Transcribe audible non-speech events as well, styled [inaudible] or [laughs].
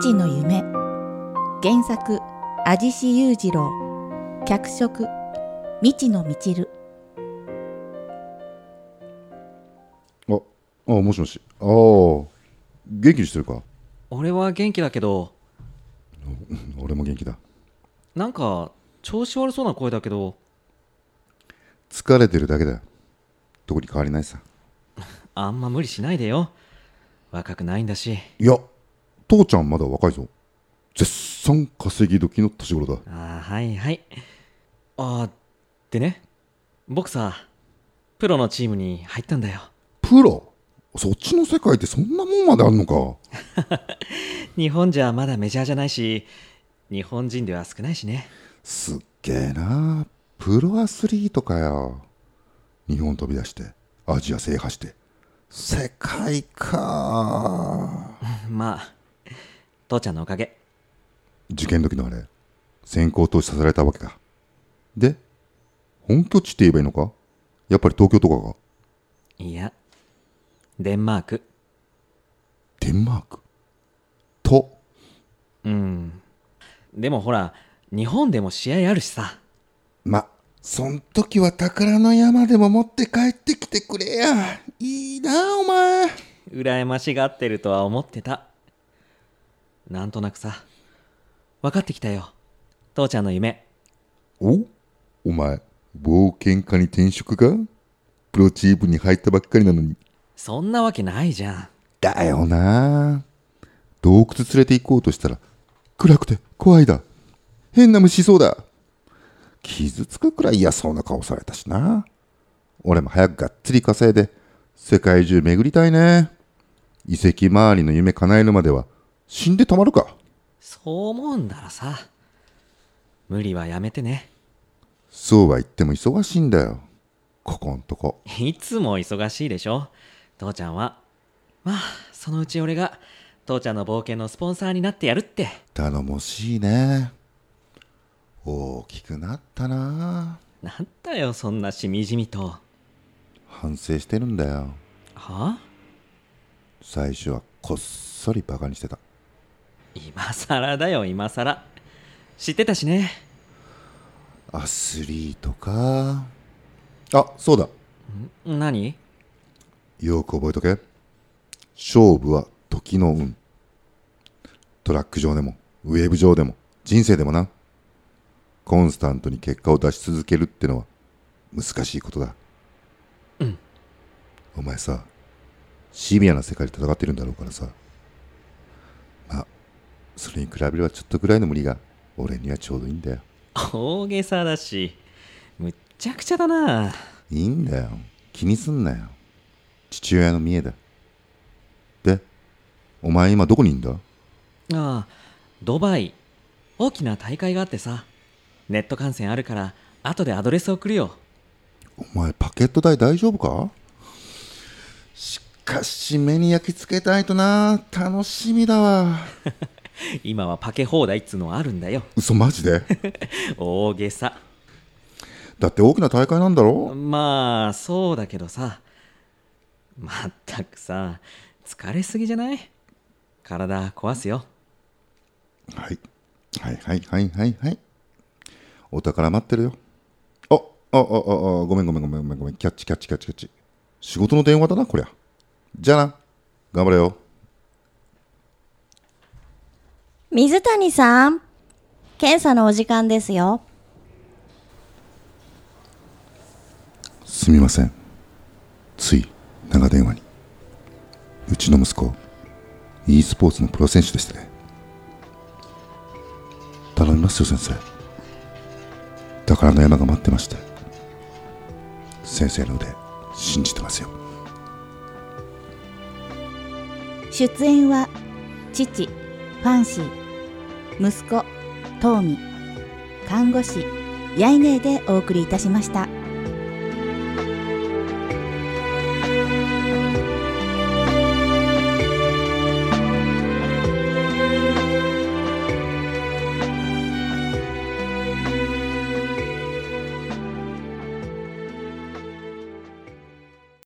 父の夢。原作味志裕次郎。脚色未知のみちる。あ、あ、もしもし。ああ、元気にしてるか？俺は元気だけど。俺も元気だ。なんか調子悪そうな声だけど。疲れてるだけだ。よ。特に変わりないさ。[laughs] あんま無理しないでよ。若くないんだし。いや、父ちゃんまだ若いぞ。絶賛稼ぎ時の年頃だ。あーはいはいあーでね僕さプロのチームに入ったんだよプロ？そっちの世界ってそんなもんまであんのか [laughs] 日本じゃまだメジャーじゃないし日本人では少ないしねすっげえな。プロアスリートかよ。日本飛び出して、アジア制覇して。世界か。[laughs] まあ父ちゃんのおかげ。受験時のあれ、先行投資させられたわけか。で、本拠地って言えばいいのか？やっぱり東京とかがいやデンマーク。デンマーク？と、うん。でもほら日本でも試合あるしさ。ま、そん時は宝の山でも持って帰ってきてくれや。いいな、お前。羨ましがってるとは思ってたなんとなくさ分かってきたよ父ちゃんの夢お？お前、冒険家に転職か？プロチームに入ったばっかりなのに。そんなわけないじゃんだよな洞窟連れて行こうとしたら、暗くて怖いだ。変な虫いそうだ。傷つくくらい嫌そうな顔されたしな。俺も早くがっつり稼いで、世界中巡りたいね。遺跡周りの夢叶えるまでは、死んでたまるか。そう思うんだらさ無理はやめてねそうは言っても忙しいんだよ。ここんとこ。いつも忙しいでしょ父ちゃんはまあそのうち俺が父ちゃんの冒険のスポンサーになってやるって頼もしいね。大きくなったな。なんだよそんなしみじみと反省してるんだよ。は最初はこっそりバカにしてた。今さらだよ今さら知ってたしねアスリートか。あ、そうだ。何？よく覚えとけ。勝負は時の運。トラック上でも、ウェーブ上でも、人生でもな。コンスタントに結果を出し続けるってのは難しいことだ。うん。お前さ、シビアな世界で戦ってるんだろうからさ。まあ、それに比べればちょっとぐらいの無理が俺にはちょうどいいんだよ。大げさだしむっちゃくちゃだないいんだよ。気にすんなよ。父親の見栄だ。で、お前今どこにいんだ？ああドバイ大きな大会があってさネット観戦あるから後でアドレス送るよお前パケット代大丈夫か？しかし目に焼き付けたいとな。楽しみだわ。[laughs] [laughs] 今はパケ放題っつうのあるんだよ嘘マジで？[laughs] 大げさだって大きな大会なんだろ？まあそうだけどさまったくさ疲れすぎじゃない？体壊すよはい。はいはいはいはいはい。お宝待ってるよ。あ、あ、あ、あ、あごめんごめんごめんごめんごめん。キャッチキャッチキャッチキャッチ。仕事の電話だな、こりゃ。じゃあな。頑張れよ。水谷さん検査のお時間ですよすみません。つい長電話に。うちの息子、e スポーツのプロ選手でしてね。頼みますよ、先生。宝の山が待ってまして。先生の腕、信じてますよ。出演は父ファンシー息子トーミ看護師ヤイネーでお送りいたしました。